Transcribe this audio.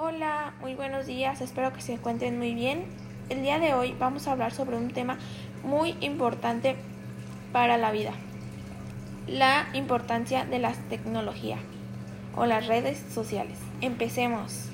Hola, muy buenos días, espero que se encuentren muy bien. El día de hoy vamos a hablar sobre un tema muy importante para la vida, la importancia de la tecnología o las redes sociales. Empecemos.